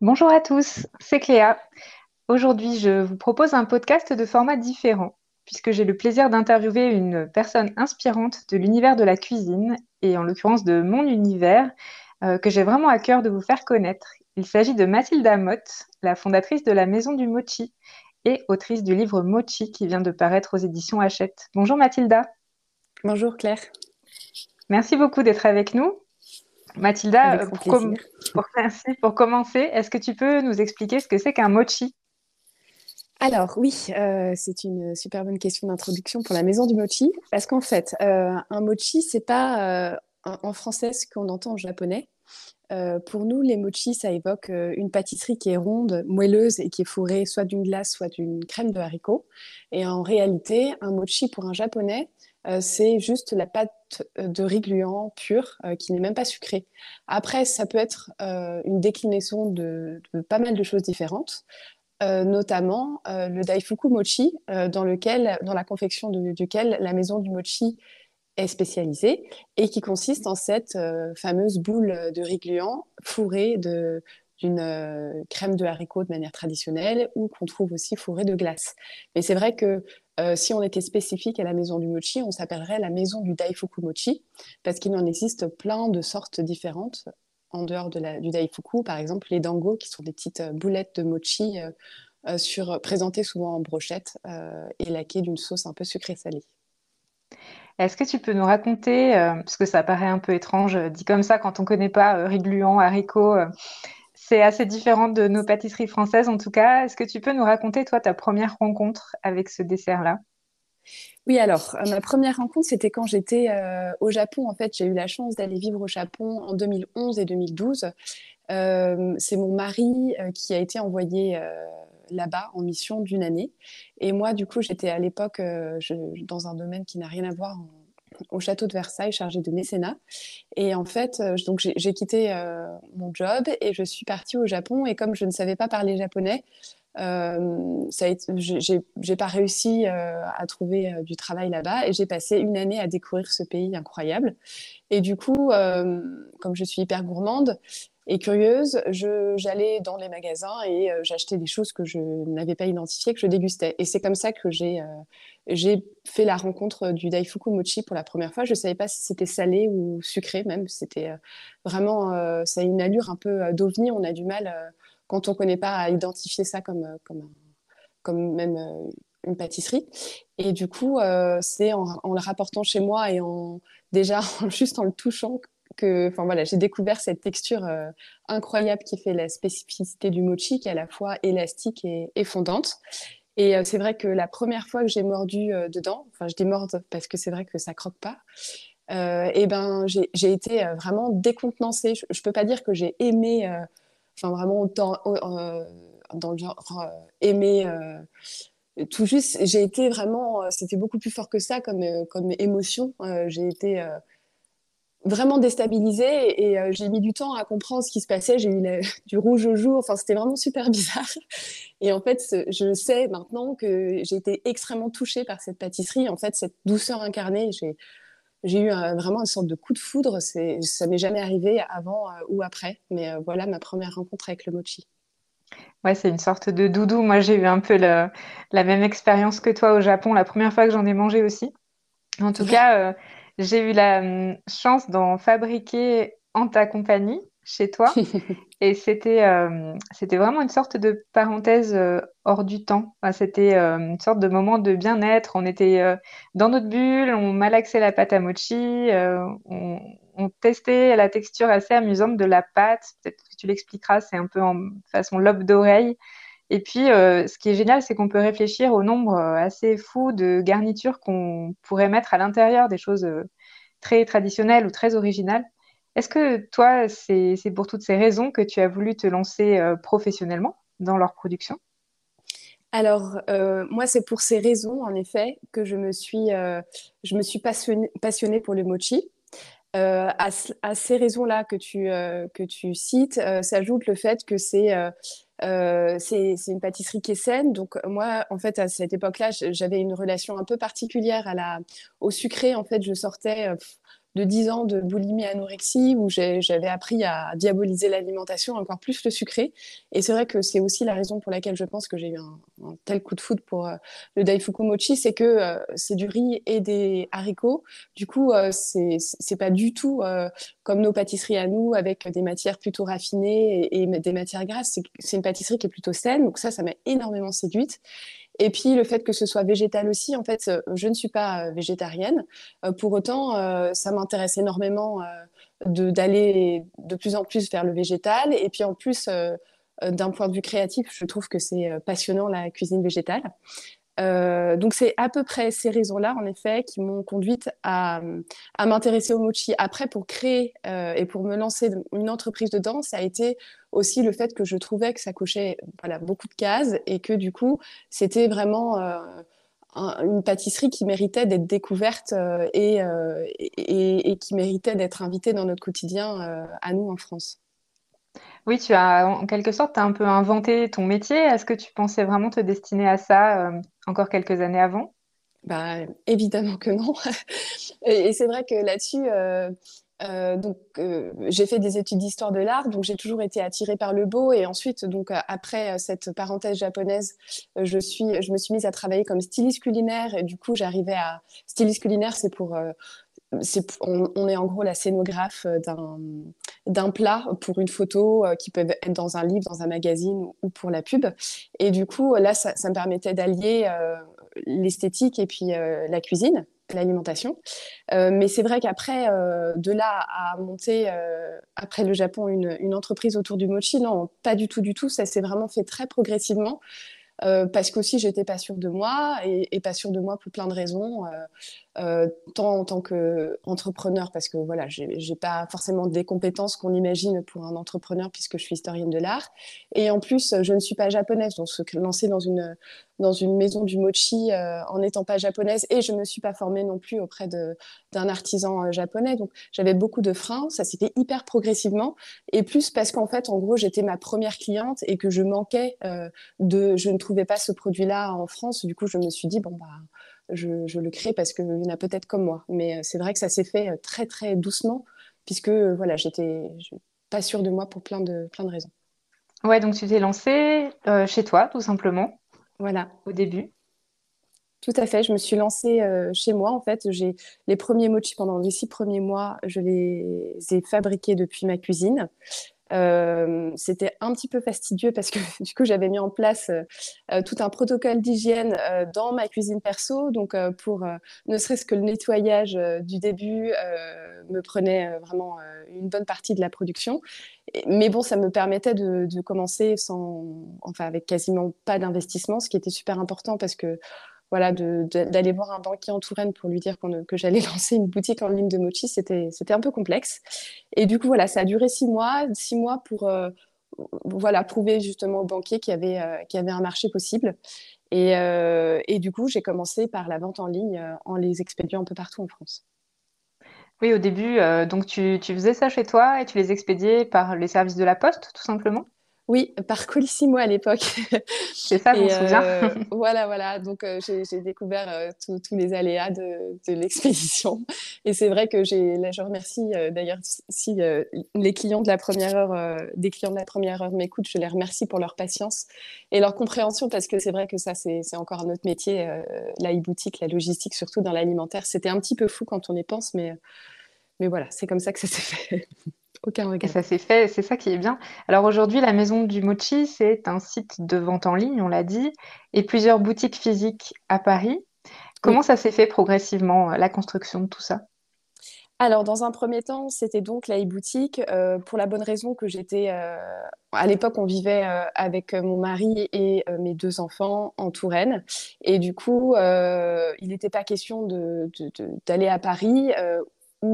Bonjour à tous, c'est Cléa. Aujourd'hui, je vous propose un podcast de format différent, puisque j'ai le plaisir d'interviewer une personne inspirante de l'univers de la cuisine, et en l'occurrence de mon univers, euh, que j'ai vraiment à cœur de vous faire connaître. Il s'agit de Mathilda Mott, la fondatrice de la Maison du Mochi et autrice du livre Mochi qui vient de paraître aux éditions Hachette. Bonjour Mathilda. Bonjour Claire. Merci beaucoup d'être avec nous. Mathilda, pour, pour, commencer, est-ce que tu peux nous expliquer ce que c'est qu'un mochi? Alors oui, euh, c'est une super bonne question d'introduction pour la maison du mochi, parce qu'en fait, euh, un mochi, c'est pas euh, en français ce qu'on entend en japonais. pour nous, les mochi, ça évoque une pâtisserie qui est ronde, moelleuse et qui est fourrée soit d'une glace, soit d'une crème de haricot. Et en réalité, un mochi pour un japonais, euh, c'est juste la pâte euh, de riz gluant pure euh, qui n'est même pas sucrée. Après, ça peut être une déclinaison de, pas mal de choses différentes. notamment le daifuku mochi, dans, lequel, dans la confection duquel la maison du mochi est spécialisée et qui consiste en cette fameuse boule de riz gluant fourrée d'une crème de haricot de manière traditionnelle ou qu'on trouve aussi fourrée de glace. Mais c'est vrai que euh, si on était spécifique à la maison du mochi, on s'appellerait la maison du daifuku mochi, parce qu'il en existe plein de sortes différentes en dehors de la, du daifuku. Par exemple, les dango, qui sont des petites euh, boulettes de mochi euh, présentées souvent en brochette et laquées d'une sauce un peu sucrée-salée. Est-ce que tu peux nous raconter, parce que ça paraît un peu étrange, dit comme ça, quand on ne connaît pas riz gluant, haricot, c'est assez différent de nos pâtisseries françaises en tout cas. Est-ce que tu peux nous raconter, toi, ta première rencontre avec ce dessert-là? Oui, alors, euh, ma première rencontre, c'était quand j'étais euh, au Japon. En fait, j'ai eu la chance d'aller vivre au Japon en 2011 et 2012. Euh, c'est mon mari qui a été envoyé là-bas en mission d'une année. Et moi, du coup, j'étais à l'époque dans un domaine qui n'a rien à voir en au château de Versailles chargé de mécénat. Et en fait, euh, donc j'ai quitté euh, mon job et je suis partie au Japon. Et comme je ne savais pas parler japonais, euh, j'ai pas réussi euh, à trouver du travail là-bas et j'ai passé une année à découvrir ce pays incroyable. Et du coup, comme je suis hyper gourmande, et curieuse, j'allais dans les magasins et euh, j'achetais des choses que je n'avais pas identifiées, que je dégustais. Et c'est comme ça que j'ai euh, fait la rencontre du Daifuku Mochi pour la première fois. Je ne savais pas si c'était salé ou sucré même. C'était euh, vraiment, ça a une allure un peu d'ovni. On a du mal, quand on ne connaît pas, à identifier ça comme même une pâtisserie. Et du coup, c'est en, en, le rapportant chez moi et en déjà juste en le touchant enfin voilà, j'ai découvert cette texture euh, incroyable qui fait la spécificité du mochi, qui est à la fois élastique et, fondante. Et euh, c'est vrai que la première fois que j'ai mordu euh, dedans, enfin je dis morde parce que c'est vrai que ça croque pas, et ben j'ai été vraiment décontenancée. Je, ne peux pas dire que j'ai aimé, enfin vraiment dans, dans le genre aimé tout juste, j'ai été vraiment, c'était beaucoup plus fort que ça comme, comme émotion. j'ai été vraiment déstabilisée et euh, j'ai mis du temps à comprendre ce qui se passait. J'ai eu du rouge au jour. Enfin, c'était vraiment super bizarre. Et en fait, je sais maintenant que j'ai été extrêmement touchée par cette pâtisserie. En fait, cette douceur incarnée, j'ai j'ai eu vraiment une sorte de coup de foudre. C'est, ça m'est jamais arrivé avant euh, ou après. Mais euh, voilà ma première rencontre avec le mochi. Ouais, c'est une sorte de doudou. Moi, j'ai eu un peu la même expérience que toi au Japon, la première fois que j'en ai mangé aussi. En tout cas, j'ai eu la hum, chance d'en fabriquer en ta compagnie, chez toi. et c'était euh, c'était vraiment une sorte de parenthèse euh, hors du temps. c'était euh, une sorte de moment de bien-être. On était dans notre bulle, on malaxait la pâte à mochi, on, on, testait la texture assez amusante de la pâte. Peut-être que tu l'expliqueras, c'est un peu en façon lobe d'oreille. Et puis, euh, ce qui est génial, c'est qu'on peut réfléchir au nombre euh, assez fou de garnitures qu'on pourrait mettre à l'intérieur des choses euh, très traditionnelles ou très originales. Est-ce que toi, c'est pour toutes ces raisons que tu as voulu te lancer professionnellement dans leur production? Alors, moi, c'est pour ces raisons, en effet, que je me suis, je me suis passionnée, passionnée pour le mochi. à, ces raisons-là que, tu que tu cites, s'ajoute le fait que c'est euh, c'est une pâtisserie qui est saine. Donc moi, en fait, à cette époque-là, j'avais une relation un peu particulière au sucré. En fait, je sortais de 10 ans de boulimie anorexie où j'avais appris à diaboliser l'alimentation, encore plus le sucré. Et c'est vrai que c'est aussi la raison pour laquelle je pense que j'ai eu un, tel coup de foudre pour euh, le Daifuku Mochi, c'est que euh, c'est du riz et des haricots. Du coup, euh, c'est pas du tout comme nos pâtisseries à nous avec des matières plutôt raffinées et, et des matières grasses. C'est une pâtisserie qui est plutôt saine. Donc ça, ça m'a énormément séduite. Et puis le fait que ce soit végétal aussi, en fait, euh, je ne suis pas euh, végétarienne. Euh, pour autant, ça m'intéresse énormément d'aller de, plus en plus vers le végétal. Et puis en plus, d'un point de vue créatif, je trouve que c'est passionnant la cuisine végétale. Euh, donc c'est à peu près ces raisons-là, en effet, qui m'ont conduite à, m'intéresser au mochi. Après, pour créer euh, et pour me lancer une entreprise dedans, ça a été aussi le fait que je trouvais que ça cochait beaucoup de cases et que du coup, c'était vraiment euh, une pâtisserie qui méritait d'être découverte et, qui méritait d'être invitée dans notre quotidien à nous en France. Oui, tu as en quelque sorte, as un peu inventé ton métier. Est-ce que tu pensais vraiment te destiner à ça encore quelques années avant? Bah, évidemment que non. et, c'est vrai que là-dessus, euh, euh, donc j'ai fait des études d'histoire de l'art, donc j'ai toujours été attirée par le beau. Et ensuite, donc après cette parenthèse japonaise, je suis, je me suis mise à travailler comme styliste culinaire. Et du coup, j'arrivais à styliste culinaire, c'est pour on, est en gros la scénographe euh, d'un plat pour une photo euh, qui peut être dans un livre, dans un magazine ou, pour la pub. Et du coup, là, ça, me permettait d'allier euh, l'esthétique et puis la cuisine, l'alimentation. mais c'est vrai qu'après, de là à monter, après le Japon, une, une, entreprise autour du mochi, non, pas du tout, du tout. Ça s'est vraiment fait très progressivement. Euh, parce qu'aussi j'étais pas sûre de moi et, pas sûre de moi pour plein de raisons, euh, euh, tant en tant qu'entrepreneur parce que voilà, j'ai pas forcément des compétences qu'on imagine pour un entrepreneur puisque je suis historienne de l'art, et en plus je ne suis pas japonaise, donc se lancer dans une dans une maison du mochi en n'étant pas japonaise et je me suis pas formée non plus auprès d'un artisan japonais, donc j'avais beaucoup de freins, ça s'est fait hyper progressivement et plus parce qu'en fait en gros j'étais ma première cliente et que je manquais de, je ne trouvais pas ce produit-là en France. Du coup, je me suis dit, bon, bah, je, le crée parce qu'il y en a peut-être comme moi. Mais euh, c'est vrai que ça s'est fait euh, très, très doucement, puisque euh, voilà, j'étais pas sûre de moi pour plein de, plein de raisons. Ouais, donc tu t'es lancée chez toi, tout simplement. Voilà. Au début. Tout à fait. Je me suis lancée chez moi. En fait, j'ai les premiers mochis pendant les six premiers mois, je les ai fabriqués depuis ma cuisine. Euh, c'était un petit peu fastidieux parce que du coup j'avais mis en place euh, tout un protocole d'hygiène euh, dans ma cuisine perso. Donc pour ne serait-ce que le nettoyage du début me prenait vraiment une bonne partie de la production. Mais bon, ça me permettait de, de commencer sans, enfin avec quasiment pas d'investissement, ce qui était super important parce que voilà, d'aller voir un banquier en Touraine pour lui dire que j'allais lancer une boutique en ligne de mochi, c'était un peu complexe. Et du coup, voilà, ça a duré six mois, six mois pour euh, voilà, prouver justement au banquier qu'il y, avait, euh, y avait un marché possible. Et, euh, et du coup, j'ai commencé par la vente en ligne en les expédiant un peu partout en France. Oui, au début, donc tu, tu, faisais ça chez toi et tu les expédiais par les services de la poste, tout simplement? Oui, par Colissimo à l'époque. C'est ça, souviens. Euh, voilà, voilà. Donc, euh, j'ai découvert euh, tous les aléas de, l'expédition. Et c'est vrai que j'ai, là, je remercie d'ailleurs si les clients de la première heure, des clients de la première heure m'écoutent, je les remercie pour leur patience et leur compréhension parce que c'est vrai que ça, c'est encore un autre métier, la e-boutique, la logistique, surtout dans l'alimentaire. C'était un petit peu fou quand on y pense, mais, mais voilà, c'est comme ça que ça s'est fait. Et ça s'est fait, c'est ça qui est bien. Alors aujourd'hui, la Maison du Mochi, c'est un site de vente en ligne, on l'a dit, et plusieurs boutiques physiques à Paris. Comment ça s'est fait progressivement, euh, la construction de tout ça? Alors, dans un premier temps, c'était donc la e-boutique euh, pour la bonne raison que j'étais. Euh, à l'époque, on vivait avec mon mari et mes deux enfants en Touraine. Et du coup, il n'était pas question d'aller à Paris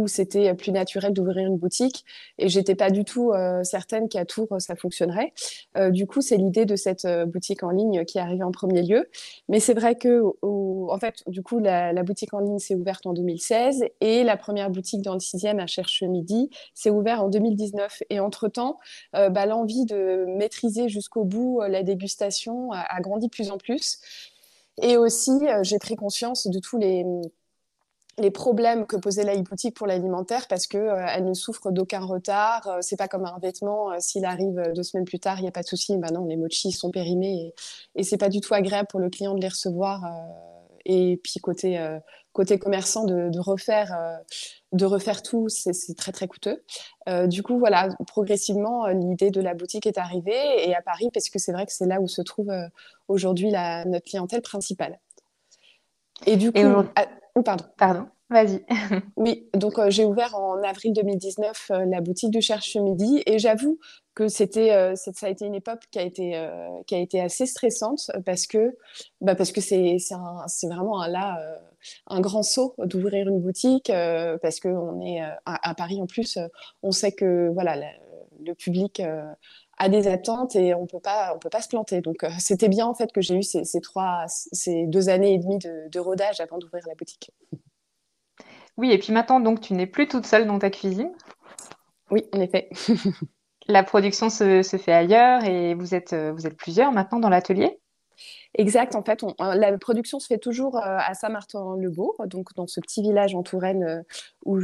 c'était plus naturel d'ouvrir une boutique et j'étais pas du tout euh, certaine qu'à Tours ça fonctionnerait. Euh, du coup, c'est l'idée de cette euh, boutique en ligne qui est arrivée en premier lieu. Mais c'est vrai que, en fait, du coup, la, boutique en ligne s'est ouverte en 2016 et la première boutique dans le 6e à Cherche Midi s'est ouverte en 2019. Et entre-temps, bah, l'envie de maîtriser jusqu'au bout la dégustation a, a, grandi de plus en plus. Et aussi, j'ai pris conscience de tous les les problèmes que posait la boutique pour l'alimentaire parce que euh, elle ne souffre d'aucun retard. Euh, c'est pas comme un vêtement, euh, s'il arrive deux semaines plus tard, il n'y a pas de souci. Ben non, les mochis sont périmés et, et c'est pas du tout agréable pour le client de les recevoir. et puis côté côté commerçant de, refaire de refaire tout, c'est très très coûteux. du coup, voilà, progressivement, l'idée de la boutique est arrivée et à Paris parce que c'est vrai que c'est là où se trouve aujourd'hui notre clientèle principale. Et du coup, pardon. Pardon. Vas-y. oui, donc euh, j'ai ouvert en avril 2019 euh, la boutique du Cherche Midi et j'avoue que c'était euh, ça a été une époque qui a été qui a été assez stressante parce que bah parce que c'est c'est vraiment un, là un grand saut d'ouvrir une boutique parce que on est à, Paris en plus on sait que voilà le public a des attentes et on peut pas on peut pas se planter. Donc euh, c'était bien en fait que j'ai eu ces, trois ces deux années et demie de, rodage avant d'ouvrir la boutique. Oui, et puis maintenant donc tu n'es plus toute seule dans ta cuisine. Oui, en effet. la production se, se, fait ailleurs et vous êtes euh, vous êtes plusieurs maintenant dans l'atelier. Exact. En fait, la production se fait toujours euh, à Saint-Martin-le-Bourg, donc dans ce petit village en Touraine euh, où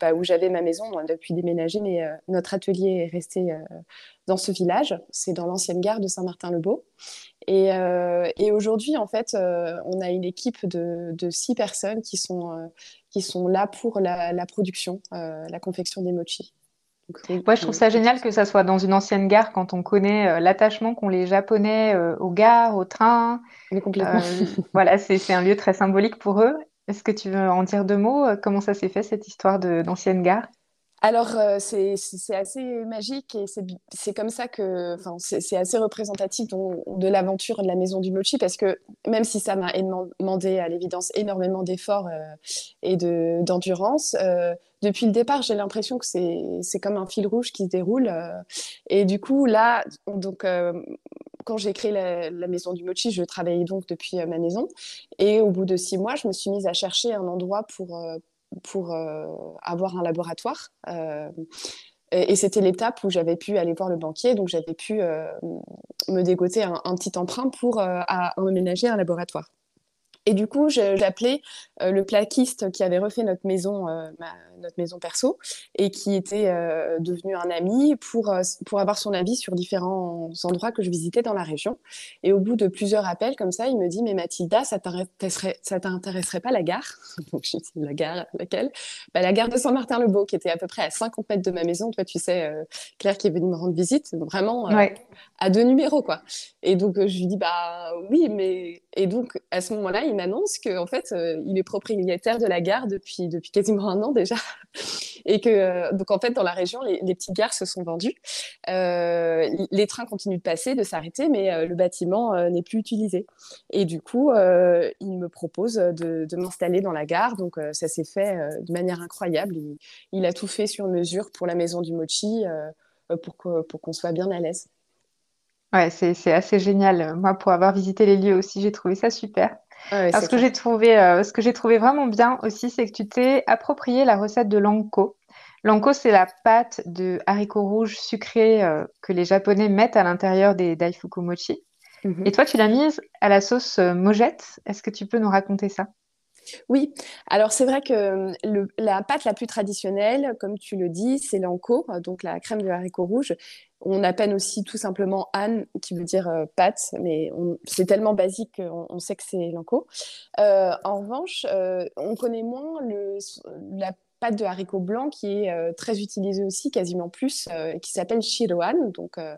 bah, où j'avais ma maison depuis déménager, mais euh, notre atelier est resté dans ce village. C'est dans l'ancienne gare de Saint-Martin-le-Beau. Et, aujourd'hui, en fait, on a une équipe de, six personnes qui sont, qui sont là pour la, la production, la confection des mochis. Moi, je trouve ça génial que ça soit dans une ancienne gare quand on connaît euh, l'attachement qu'ont les Japonais euh, aux gares, aux trains. complètement. Euh, voilà, c'est un lieu très symbolique pour eux. Est-ce que tu veux en dire deux mots? Comment ça s'est fait, cette histoire d'ancienne gare? Alors, euh, c'est assez magique et c'est comme ça que, c'est assez représentatif de l'aventure de la maison du mochi parce que même si ça m'a demandé à l'évidence énormément d'efforts euh, et d'endurance, euh, depuis le départ, j'ai l'impression que c'est comme un fil rouge qui se déroule. et du coup, là, donc, quand j'ai créé la, la, maison du mochi, je travaillais donc depuis ma maison. Et au bout de six mois, je me suis mise à chercher un endroit pour pour euh, avoir un laboratoire. Euh, et, c'était l'étape où j'avais pu aller voir le banquier, donc j'avais pu euh, me dégoter un, petit emprunt pour emménager un laboratoire. Et du coup, j'appelais euh, le plaquiste qui avait refait notre maison, euh, notre maison perso, et qui était euh, devenu un ami pour, pour avoir son avis sur différents endroits que je visitais dans la région. Et au bout de plusieurs appels comme ça, il me dit, mais Mathilda, ça t'intéresserait pas la gare Donc je dis, la gare, laquelle bah, La gare de Saint-Martin-le-Beau, qui était à peu près à 50 mètres de ma maison. Toi, tu sais, Claire qui est venue me rendre visite, vraiment à deux numéros, quoi. Et donc, je lui dis, bah oui, mais... Et donc, à ce moment-là, il m'annonce qu'en fait, il est propriétaire de la gare depuis, depuis quasiment un an déjà. Et que, euh, donc en fait, dans la région, les, petites gares se sont vendues. Euh, les trains continuent de passer, de s'arrêter, mais le bâtiment n'est plus utilisé. Et du coup, il me propose de, m'installer dans la gare. Donc ça s'est fait de manière incroyable. Il, a tout fait sur mesure pour la maison du mochi, pour qu'on soit bien à l'aise. Ouais, c'est assez génial. Moi, pour avoir visité les lieux aussi, j'ai trouvé ça super. Alors, ce que j'ai trouvé, euh, ce que j'ai trouvé vraiment bien aussi, c'est que tu t'es approprié la recette de l'anko. L'anko, c'est la pâte de haricots rouges sucrés euh, que les Japonais mettent à l'intérieur des daifuku mochi. Mhm. Et toi, tu l'as mise à la sauce euh, mojette. Est-ce que tu peux nous raconter ça? Oui, alors c'est vrai que la pâte la plus traditionnelle, comme tu le dis, c'est l'anko, donc la crème de haricots rouges. On appelle aussi tout simplement Anne, qui veut dire euh, pâte, mais c'est tellement basique qu'on sait que c'est l'anko. Euh, en revanche, euh, on connaît moins le, la pâte de haricots blancs qui est euh, très utilisée aussi, quasiment plus, euh, qui s'appelle shiroan. Donc, euh,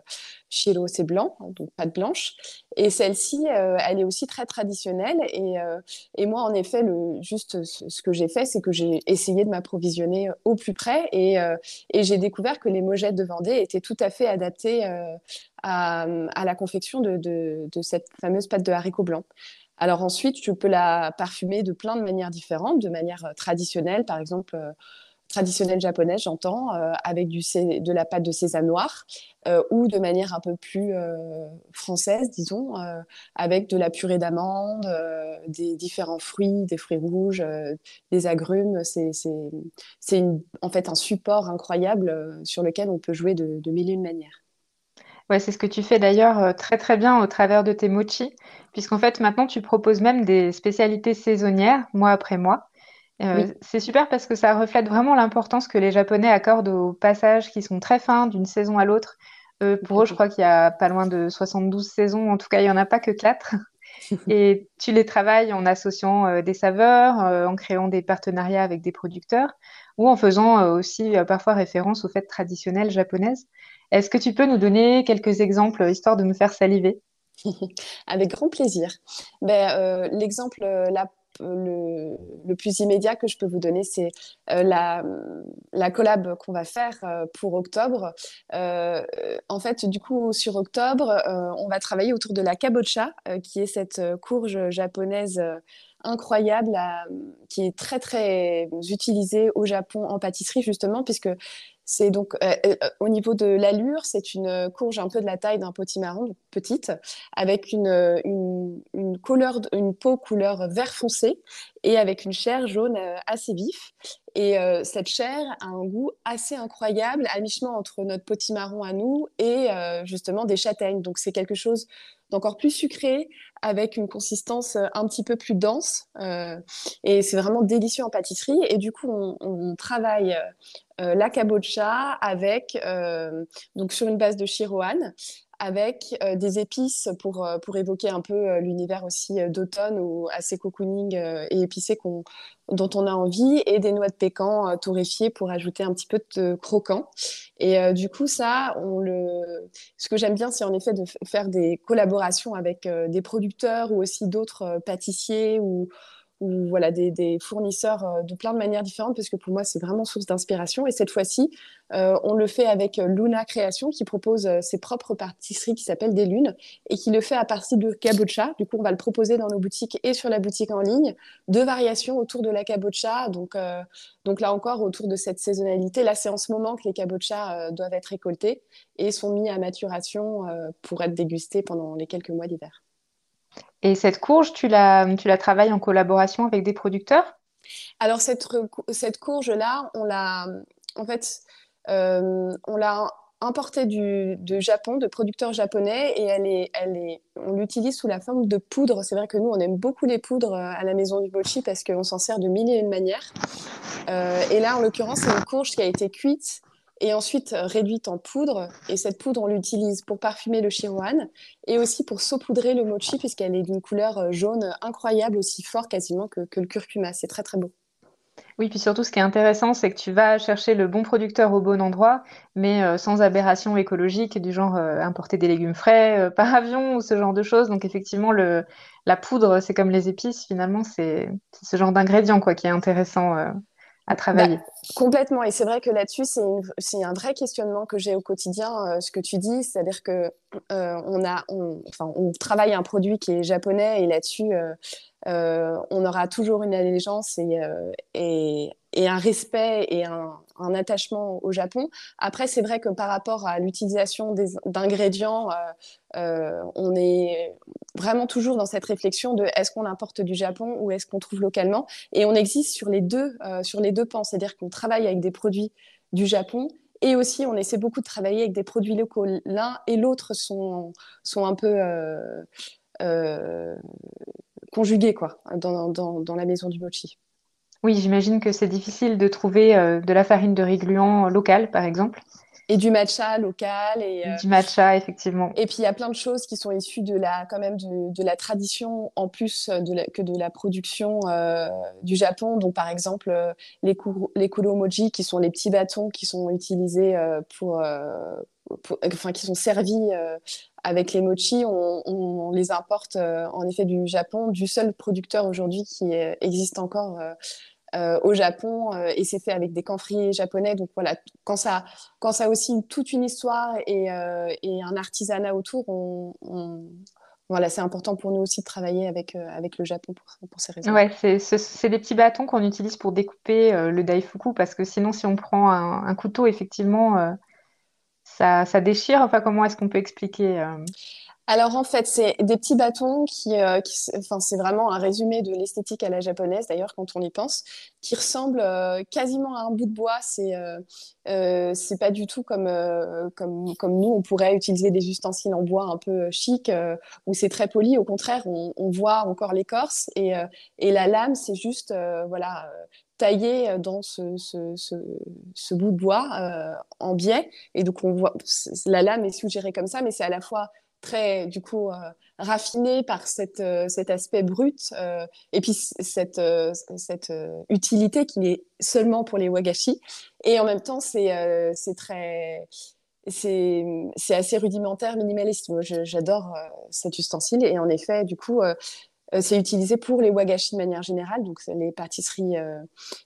shiro, c'est blanc, donc pâte blanche. Et celle-ci, elle est aussi très traditionnelle. Et, et moi, en effet, le, juste ce, que j'ai fait, c'est que j'ai essayé de m'approvisionner au plus près. Et, et j'ai découvert que les mojettes de Vendée étaient tout à fait adaptées à, la confection de, de, cette fameuse pâte de haricots blancs. Alors ensuite, tu peux la parfumer de plein de manières différentes, de manière euh, traditionnelle, par exemple euh, traditionnelle japonaise, j'entends, euh, avec du, de la pâte de sésame noir, ou de manière un peu plus française, disons, avec de la purée d'amande, des différents fruits, des fruits rouges, des agrumes. C'est en fait un support incroyable sur lequel on peut jouer de, de mille et une manières. Ouais, c'est ce que tu fais d'ailleurs euh, très très bien au travers de tes mochis, puisqu'en fait maintenant tu proposes même des spécialités saisonnières mois après mois. c'est super parce que ça reflète vraiment l'importance que les Japonais accordent aux passages qui sont très fins d'une saison à l'autre. pour eux, je crois qu'il y a pas loin de 72 saisons. En tout cas, il n'y en a pas que 4. et tu les travailles en associant des saveurs, en créant des partenariats avec des producteurs ou en faisant aussi parfois référence aux fêtes traditionnelles japonaises. Est-ce que tu peux nous donner quelques exemples histoire de nous faire saliver? Avec grand plaisir. Ben, euh, l'exemple euh, le, plus immédiat que je peux vous donner, c'est euh, la, la, collab qu'on va faire pour octobre. en fait, du coup, sur octobre, on va travailler autour de la kabocha, qui est cette courge japonaise incroyable qui est très très utilisée au Japon en pâtisserie justement puisque c'est donc euh, euh, au niveau de l'allure, c'est une courge un peu de la taille d'un potimarron, petite, avec une, une, couleur, une peau couleur vert foncé et avec une chair jaune euh, assez vif. Et cette chair a un goût assez incroyable, à mi-chemin entre notre potimarron à nous et justement des châtaignes. Donc c'est quelque chose d'encore plus sucré, avec une consistance un petit peu plus dense. et c'est vraiment délicieux en pâtisserie. Et du coup, on, travaille euh, la kabocha avec, euh, donc sur une base de shiroan, avec euh, des épices pour, pour évoquer un peu l'univers aussi d'automne ou assez cocooning et épicé dont on a envie, et des noix de pécan torréfiées pour ajouter un petit peu de croquant. Et du coup, ça, on le... ce que j'aime bien, c'est en effet de faire des collaborations avec des producteurs ou aussi d'autres pâtissiers ou ou voilà, des, fournisseurs euh, de plein de manières différentes, parce que pour moi, c'est vraiment source d'inspiration. Et cette fois-ci, euh, on le fait avec euh, Luna Création, qui propose ses propres pâtisseries qui s'appellent des lunes, et qui le fait à partir de kabocha. Du coup, on va le proposer dans nos boutiques et sur la boutique en ligne. Deux variations autour de la kabocha, donc, donc là encore, autour de cette saisonnalité. Là, c'est en ce moment que les kabocha doivent être récoltés et sont mis à maturation pour être dégustés pendant les quelques mois d'hiver. Et cette courge, tu la, travailles en collaboration avec des producteurs? Alors, cette, courge-là, on l'a, en fait, euh, importée du, de Japon, de producteurs japonais, et elle est, elle est, on l'utilise sous la forme de poudre. C'est vrai que nous, on aime beaucoup les poudres euh, à la maison du mochi parce qu'on s'en sert de mille et une manières. Euh, et là, en l'occurrence, c'est une courge qui a été cuite et ensuite euh, réduite en poudre. Et cette poudre, on l'utilise pour parfumer le shiroan et aussi pour saupoudrer le mochi, puisqu'elle est d'une couleur euh, jaune incroyable, aussi fort quasiment que, le curcuma. C'est très très beau. Oui, puis surtout, ce qui est intéressant, c'est que tu vas chercher le bon producteur au bon endroit, mais euh, sans aberration écologique, du genre importer des légumes frais par avion ou ce genre de choses. Donc, effectivement, la poudre, c'est comme les épices, finalement, c'est ce genre d'ingrédient qui est intéressant à travailler. Bah, complètement. Et c'est vrai que là-dessus, c'est un vrai questionnement que j'ai au quotidien, euh, ce que tu dis. C'est-à-dire que euh, on, travaille un produit qui est japonais et là-dessus, euh, on aura toujours une allégeance et, et un respect et un, attachement au Japon. Après, c'est vrai que par rapport à l'utilisation d'ingrédients, on est vraiment toujours dans cette réflexion de est-ce qu'on importe du Japon ou est-ce qu'on trouve localement? Et on existe sur les deux, euh, sur les deux pans, c'est-à-dire qu'on travaille avec des produits du Japon et aussi on essaie beaucoup de travailler avec des produits locaux. L'un et l'autre sont, sont un peu euh, euh, conjugués quoi, dans, dans, dans, la maison du mochi. Oui, j'imagine que c'est difficile de trouver de la farine de riz gluant locale, par exemple. Et du matcha local et euh, du matcha effectivement. Et puis il y a plein de choses qui sont issues de la quand même de, la tradition en plus de que de la production euh, du Japon. Donc par exemple euh, les les kuromoji qui sont les petits bâtons qui sont utilisés pour, enfin qui sont servis avec les mochi, on, on les importe en effet du Japon, du seul producteur aujourd'hui qui existe encore euh, au Japon euh, et c'est fait avec des camphriers japonais. Donc voilà, quand ça, quand ça a aussi toute une histoire et, euh, et un artisanat autour, voilà, c'est important pour nous aussi de travailler avec, avec le Japon pour, pour ces raisons. Ouais, c'est des petits bâtons qu'on utilise pour découper le daifuku parce que sinon, si on prend un, un couteau, effectivement, ça, ça, déchire. Enfin, comment est-ce qu'on peut expliquer alors en fait, c'est des petits bâtons qui, euh, enfin c'est vraiment un résumé de l'esthétique à la japonaise d'ailleurs quand on y pense, qui ressemble euh, quasiment à un bout de bois. C'est euh, c'est pas du tout comme, comme nous on pourrait utiliser des ustensiles en bois un peu chic où c'est très poli. Au contraire, on, voit encore l'écorce et et la lame c'est juste voilà taillé dans ce, ce, ce, ce, bout de bois en biais. Et donc, on voit, la lame est suggérée comme ça, mais c'est à la fois très du coup euh, raffiné par euh, cet aspect brut euh, et puis cette, cette utilité qui est seulement pour les wagashi et en même temps c'est c'est très c'est assez rudimentaire minimaliste moi j'adore cet ustensile et en effet du coup c'est utilisé pour les wagashi de manière générale, donc les pâtisseries,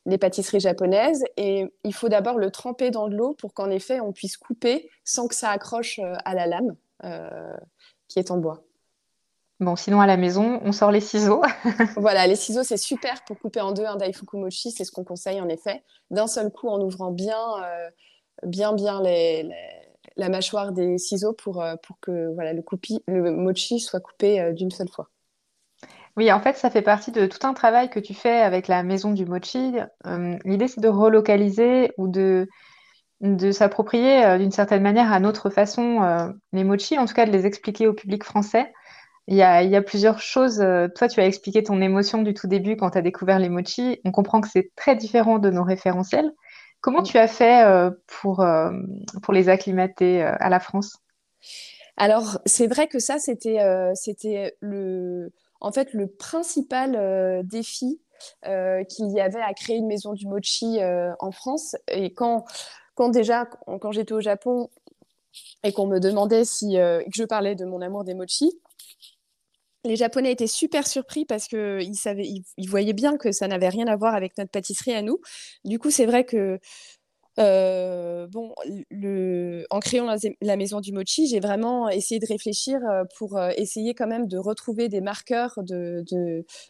les pâtisseries japonaises. Et il faut d'abord le tremper dans de l'eau pour qu'en effet on puisse couper sans que ça accroche à la lame. Euh, qui est en bois. Bon, sinon à la maison, on sort les ciseaux. voilà, les ciseaux, c'est super pour couper en deux un daifuku mochi, c'est ce qu'on conseille en effet. D'un seul coup, en ouvrant bien, euh, bien, bien les, la mâchoire des ciseaux pour, euh, pour que voilà, le, le mochi soit coupé d'une seule fois. Oui, en fait, ça fait partie de tout un travail que tu fais avec la maison du mochi. L'idée, c'est de relocaliser ou de de s'approprier euh, d'une certaine manière à notre façon euh, les mochi, en tout cas de les expliquer au public français. Il y a, plusieurs choses. Euh, toi, tu as expliqué ton émotion du tout début quand tu as découvert les mochi. On comprend que c'est très différent de nos référentiels. Comment tu as fait pour, pour les acclimater à la France? Alors, c'est vrai que ça, c'était c'était le, en fait le principal défi qu'il y avait à créer une maison du mochi en France. Et quand quand déjà, quand j'étais au Japon et qu'on me demandait si euh, que je parlais de mon amour des mochi, les Japonais étaient super surpris parce qu'ils savaient, ils, voyaient bien que ça n'avait rien à voir avec notre pâtisserie à nous. Du coup, c'est vrai que euh, bon, le, en créant la, maison du mochi, j'ai vraiment essayé de réfléchir euh, pour essayer quand même de retrouver des marqueurs de,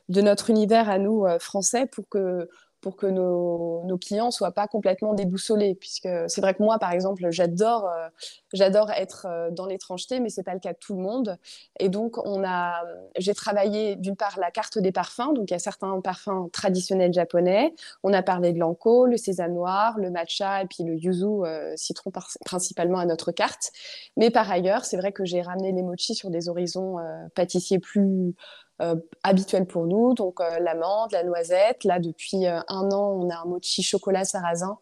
de notre univers à nous français pour que pour que nos, nos clients soient pas complètement déboussolés. Puisque c'est vrai que moi, par exemple, j'adore euh, être euh, dans l'étrangeté, mais c'est pas le cas de tout le monde. Et donc, on a, j'ai travaillé d'une part la carte des parfums. Donc, il y a certains parfums traditionnels japonais. On a parlé de l'anko, le sésame noir, le matcha et puis le yuzu euh, citron principalement à notre carte. Mais par ailleurs, c'est vrai que j'ai ramené les mochi sur des horizons pâtissiers plus euh, habituel pour nous, donc euh, l'amande, la noisette. Là, depuis euh, un an, on a un mochi chocolat sarrasin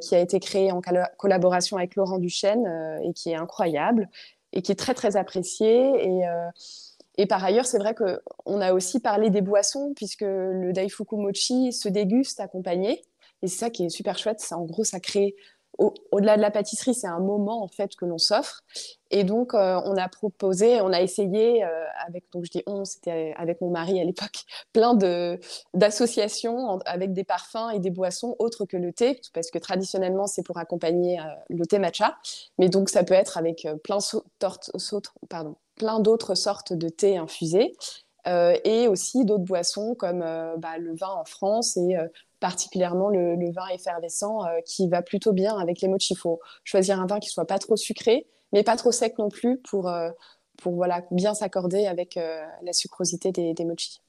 qui a été créé en collaboration avec Laurent Duchesne et qui est incroyable et qui est très très apprécié. Et, et par ailleurs, c'est vrai qu'on a aussi parlé des boissons puisque le Daifuku Mochi se déguste accompagné. Et c'est ça qui est super chouette. Ça, en gros, ça crée au-delà de la pâtisserie, c'est un moment en fait que l'on s'offre. Et donc, euh, on a proposé, on a essayé euh, avec, donc je dis on, c'était avec mon mari à l'époque, plein d'associations avec des parfums et des boissons autres que le thé, parce que traditionnellement c'est pour accompagner euh, le thé matcha. Mais donc ça peut être avec plein d'autres sortes de thé infusés. et aussi d'autres boissons comme bah, le vin en France et particulièrement le, vin effervescent euh, qui va plutôt bien avec les mochi. Il faut choisir un vin qui soit pas trop sucré, mais pas trop sec non plus pour, euh, pour voilà, bien s'accorder avec euh, la sucrosité des, des mochi.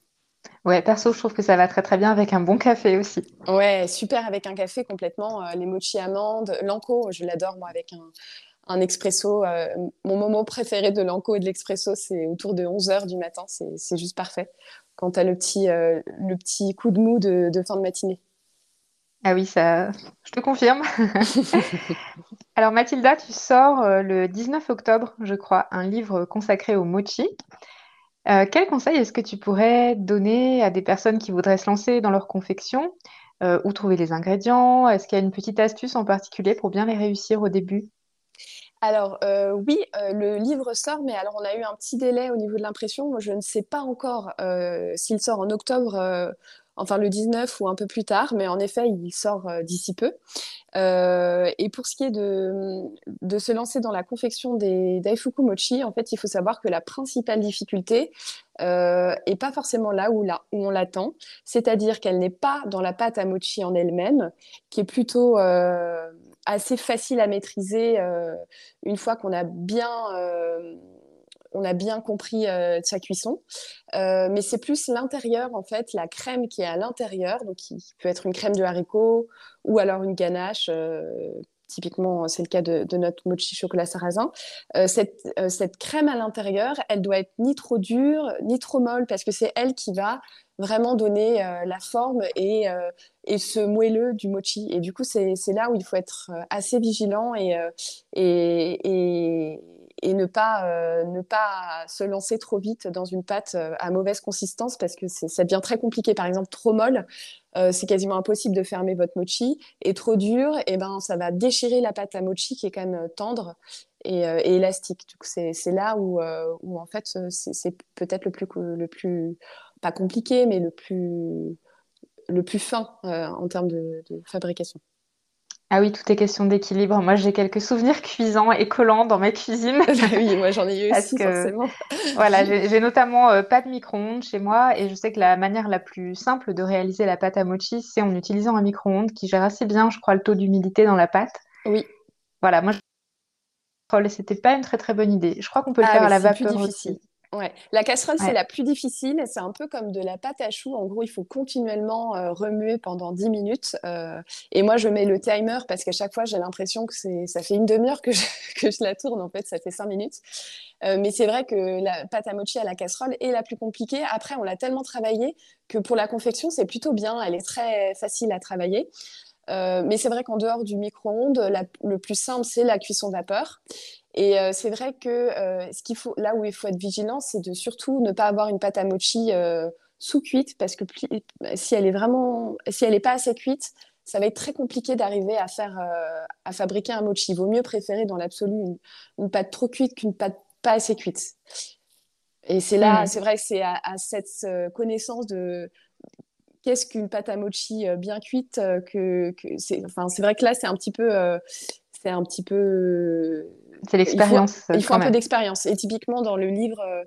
Ouais, perso, je trouve que ça va très très bien avec un bon café aussi. Ouais, super avec un café complètement. les mochi amandes, l'anko, je l'adore moi avec un, un expresso. mon moment préféré de l'anko et de l'expresso, c'est autour de 11h du matin. C'est juste parfait quand tu as le petit, le petit coup de mou de, de fin de matinée. Ah oui, ça, je te confirme. Alors Mathilda, tu sors euh, le 19 octobre, je crois, un livre consacré au mochi. Euh, quel conseil est-ce que tu pourrais donner à des personnes qui voudraient se lancer dans leur confection? Euh, Où trouver les ingrédients? Est-ce qu'il y a une petite astuce en particulier pour bien les réussir au début? Alors oui, le livre sort, mais alors on a eu un petit délai au niveau de l'impression. Je ne sais pas encore s'il sort en octobre enfin le 19 ou un peu plus tard, mais en effet, il sort euh, d'ici peu. Euh, et pour ce qui est de, de, se lancer dans la confection des daifuku mochi, en fait, il faut savoir que la principale difficulté euh, est pas forcément là où, là, où on l'attend, c'est-à-dire qu'elle n'est pas dans la pâte à mochi en elle-même, qui est plutôt euh, assez facile à maîtriser une fois qu'on a bien on a bien compris sa cuisson. mais c'est plus l'intérieur, en fait, la crème qui est à l'intérieur, donc qui peut être une crème de haricot ou alors une ganache typiquement c'est le cas de, notre mochi chocolat sarrasin, cette, cette, crème à l'intérieur, elle doit être ni trop dure, ni trop molle, parce que c'est elle qui va vraiment donner euh, la forme et, euh, ce moelleux du mochi. Et du coup, c'est là où il faut être euh, assez vigilant et, et, ne, pas, ne pas se lancer trop vite dans une pâte à mauvaise consistance parce que ça devient très compliqué. Par exemple, trop molle, c'est quasiment impossible de fermer votre mochi. Et trop dur, et eh ben, ça va déchirer la pâte à mochi qui est quand même tendre et, élastique. C'est là où, où, en fait, c'est peut-être le plus, le plus pas compliqué, mais le plus, le plus fin euh, en termes de, fabrication. Ah oui, tout est question d'équilibre. Moi, j'ai quelques souvenirs cuisants et collants dans ma cuisine. oui, moi j'en ai eu aussi, forcément. voilà, j'ai notamment euh, pas de micro-ondes chez moi et je sais que la manière la plus simple de réaliser la pâte à mochi, c'est en utilisant un micro-ondes qui gère assez bien, je crois, le taux d'humidité dans la pâte. Oui. Voilà, moi, c'était pas une très très bonne idée. Je crois qu'on peut le ah faire à la vapeur aussi. Ouais. La casserole, c'est la plus difficile. C'est un peu comme de la pâte à choux. En gros, il faut continuellement euh, remuer pendant 10 minutes. Euh, et moi, je mets le timer parce qu'à chaque fois, j'ai l'impression que ça fait une demi-heure que je, que je la tourne. En fait, ça fait 5 minutes. Euh, mais c'est vrai que la pâte à mochi à la casserole est la plus compliquée. Après, on l'a tellement travaillée que pour la confection, c'est plutôt bien. Elle est très facile à travailler. mais c'est vrai qu'en dehors du micro-ondes, le plus simple, c'est la cuisson vapeur. Et euh, c'est vrai que euh, ce qu'il faut, là où il faut être vigilant, c'est de surtout ne pas avoir une pâte à mochi euh, sous-cuite, parce que si elle est vraiment, si elle n'est pas assez cuite, ça va être très compliqué d'arriver à faire, à fabriquer un mochi. Il vaut mieux préférer dans l'absolu une, pâte trop cuite qu'une pâte pas assez cuite. Et c'est là, mmh. c'est vrai que c'est à, cette connaissance de qu'est-ce qu'une pâte à mochi bien cuite que, que c'est, enfin, c'est vrai que là, c'est un petit peu, c'est un petit peu c'est l'expérience. Il faut, un peu d'expérience. Et typiquement, dans le livre euh,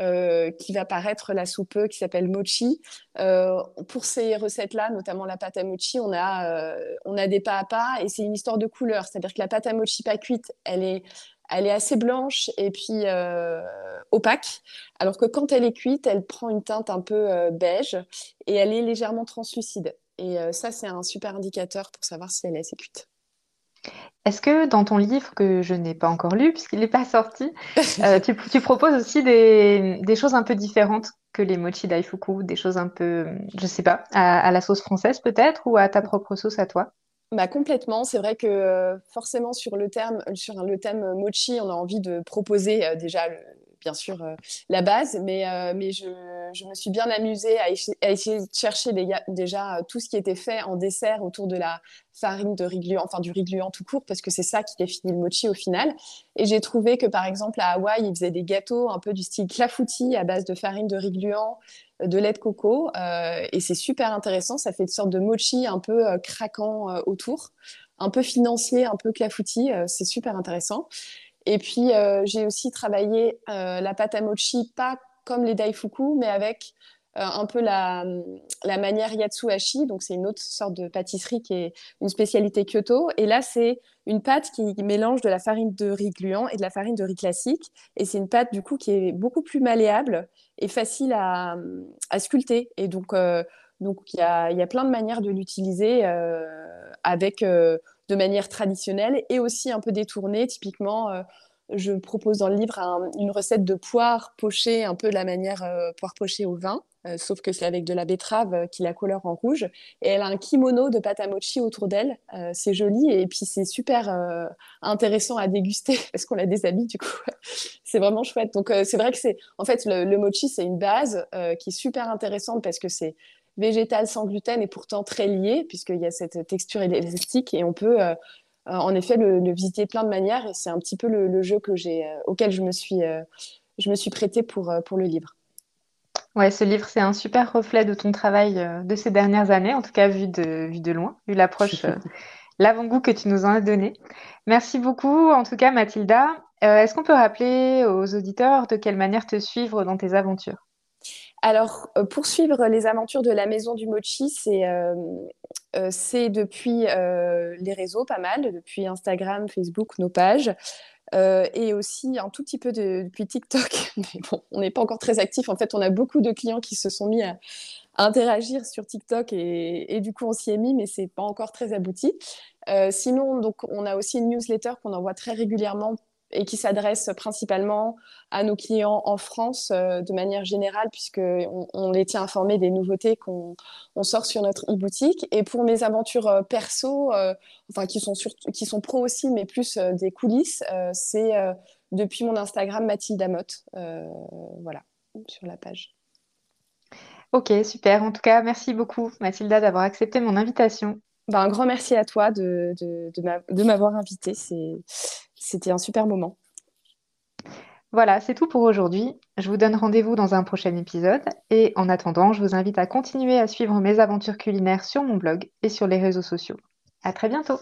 euh, qui va paraître la soupe qui s'appelle Mochi, euh, pour ces recettes-là, notamment la pâte à mochi, on a, on a des pas à pas et c'est une histoire de couleur. C'est-à-dire que la pâte à mochi pas cuite, elle est, elle est assez blanche et puis opaque, alors que quand elle est cuite, elle prend une teinte un peu beige et elle est légèrement translucide. Et ça, c'est un super indicateur pour savoir si elle est assez cuite. Est-ce que dans ton livre, que je n'ai pas encore lu puisqu'il n'est pas sorti, euh, tu, proposes aussi des, choses un peu différentes que les mochi daifuku, des choses un peu, je ne sais pas, à, la sauce française peut-être ou à ta propre sauce à toi? Bah, complètement. C'est vrai que euh, forcément sur le, terme, sur le thème mochi, on a envie de proposer euh, déjà le, bien sûr euh, la base, mais, euh, mais je, je, me suis bien amusée à, essayer de chercher déjà euh, tout ce qui était fait en dessert autour de la farine de riz gluant, enfin du riz gluant tout court, parce que c'est ça qui définit le mochi au final. Et j'ai trouvé que par exemple à Hawaï, ils faisaient des gâteaux un peu du style clafoutis à base de farine de riz gluant, de lait de coco, et c'est super intéressant. Ça fait une sorte de mochi un peu craquant autour, un peu financier, un peu clafoutis. c'est super intéressant. Et puis, euh, j'ai aussi travaillé euh, la pâte à mochi, pas comme les daifuku, mais avec euh, un peu la, la manière yatsuhashi. Donc, c'est une autre sorte de pâtisserie qui est une spécialité Kyoto. Et là, c'est une pâte qui mélange de la farine de riz gluant et de la farine de riz classique. Et c'est une pâte, du coup, qui est beaucoup plus malléable et facile à, sculpter. Et donc, donc il y a, y a, plein de manières de l'utiliser avec de manière traditionnelle et aussi un peu détournée. Typiquement, euh, je propose dans le livre une recette de poire pochée, un peu de la manière euh, poire pochée au vin, euh, sauf que c'est avec de la betterave qui la couleur en rouge. Et elle a un kimono de pâte à mochi autour d'elle. c'est joli et puis c'est super intéressant à déguster parce qu'on la déshabille du coup. c'est vraiment chouette. Donc c'est vrai que c'est en fait le mochi c'est une base qui est super intéressante parce que c'est végétal sans gluten et pourtant très lié, puisqu'il y a cette texture élastique et on peut euh, euh, en effet le, visiter plein de manières. Et c'est un petit peu le, jeu que j'ai, euh, auquel je me suis, je me suis prêtée pour, pour le livre. Ouais, ce livre, c'est un super reflet de ton travail de ces dernières années, en tout cas vu de, vu de loin, vu l'approche, l'avant-goût que tu nous en as donné. Merci beaucoup, en tout cas, Mathilda. Est-ce qu'on peut rappeler aux auditeurs de quelle manière te suivre dans tes aventures? Alors, euh, pour suivre les aventures de la Maison du Mochi, c'est euh, euh, depuis les réseaux pas mal, depuis Instagram, Facebook, nos pages. et aussi un tout petit peu depuis TikTok. Mais bon, on n'est pas encore très actif. En fait, on a beaucoup de clients qui se sont mis à, interagir sur TikTok et, du coup, on s'y est mis, mais c'est pas encore très abouti. sinon, donc, on a aussi une newsletter qu'on envoie très régulièrement et qui s'adresse principalement à nos clients en France euh, de manière générale, puisqu'on on les tient informés des nouveautés qu'on on sort sur notre e-boutique. Et pour mes aventures euh, perso, euh, enfin qui sont, qui sont pro aussi, mais plus des coulisses, c'est depuis mon Instagram Mathilda Motte, voilà, sur la page. Ok, super. En tout cas, merci beaucoup Mathilda d'avoir accepté mon invitation. Ben, un grand merci à toi de, de, de m'avoir invité. C'était un super moment. Voilà, c'est tout pour aujourd'hui. Je vous donne rendez-vous dans un prochain épisode et en attendant, je vous invite à continuer à suivre mes aventures culinaires sur mon blog et sur les réseaux sociaux. À très bientôt!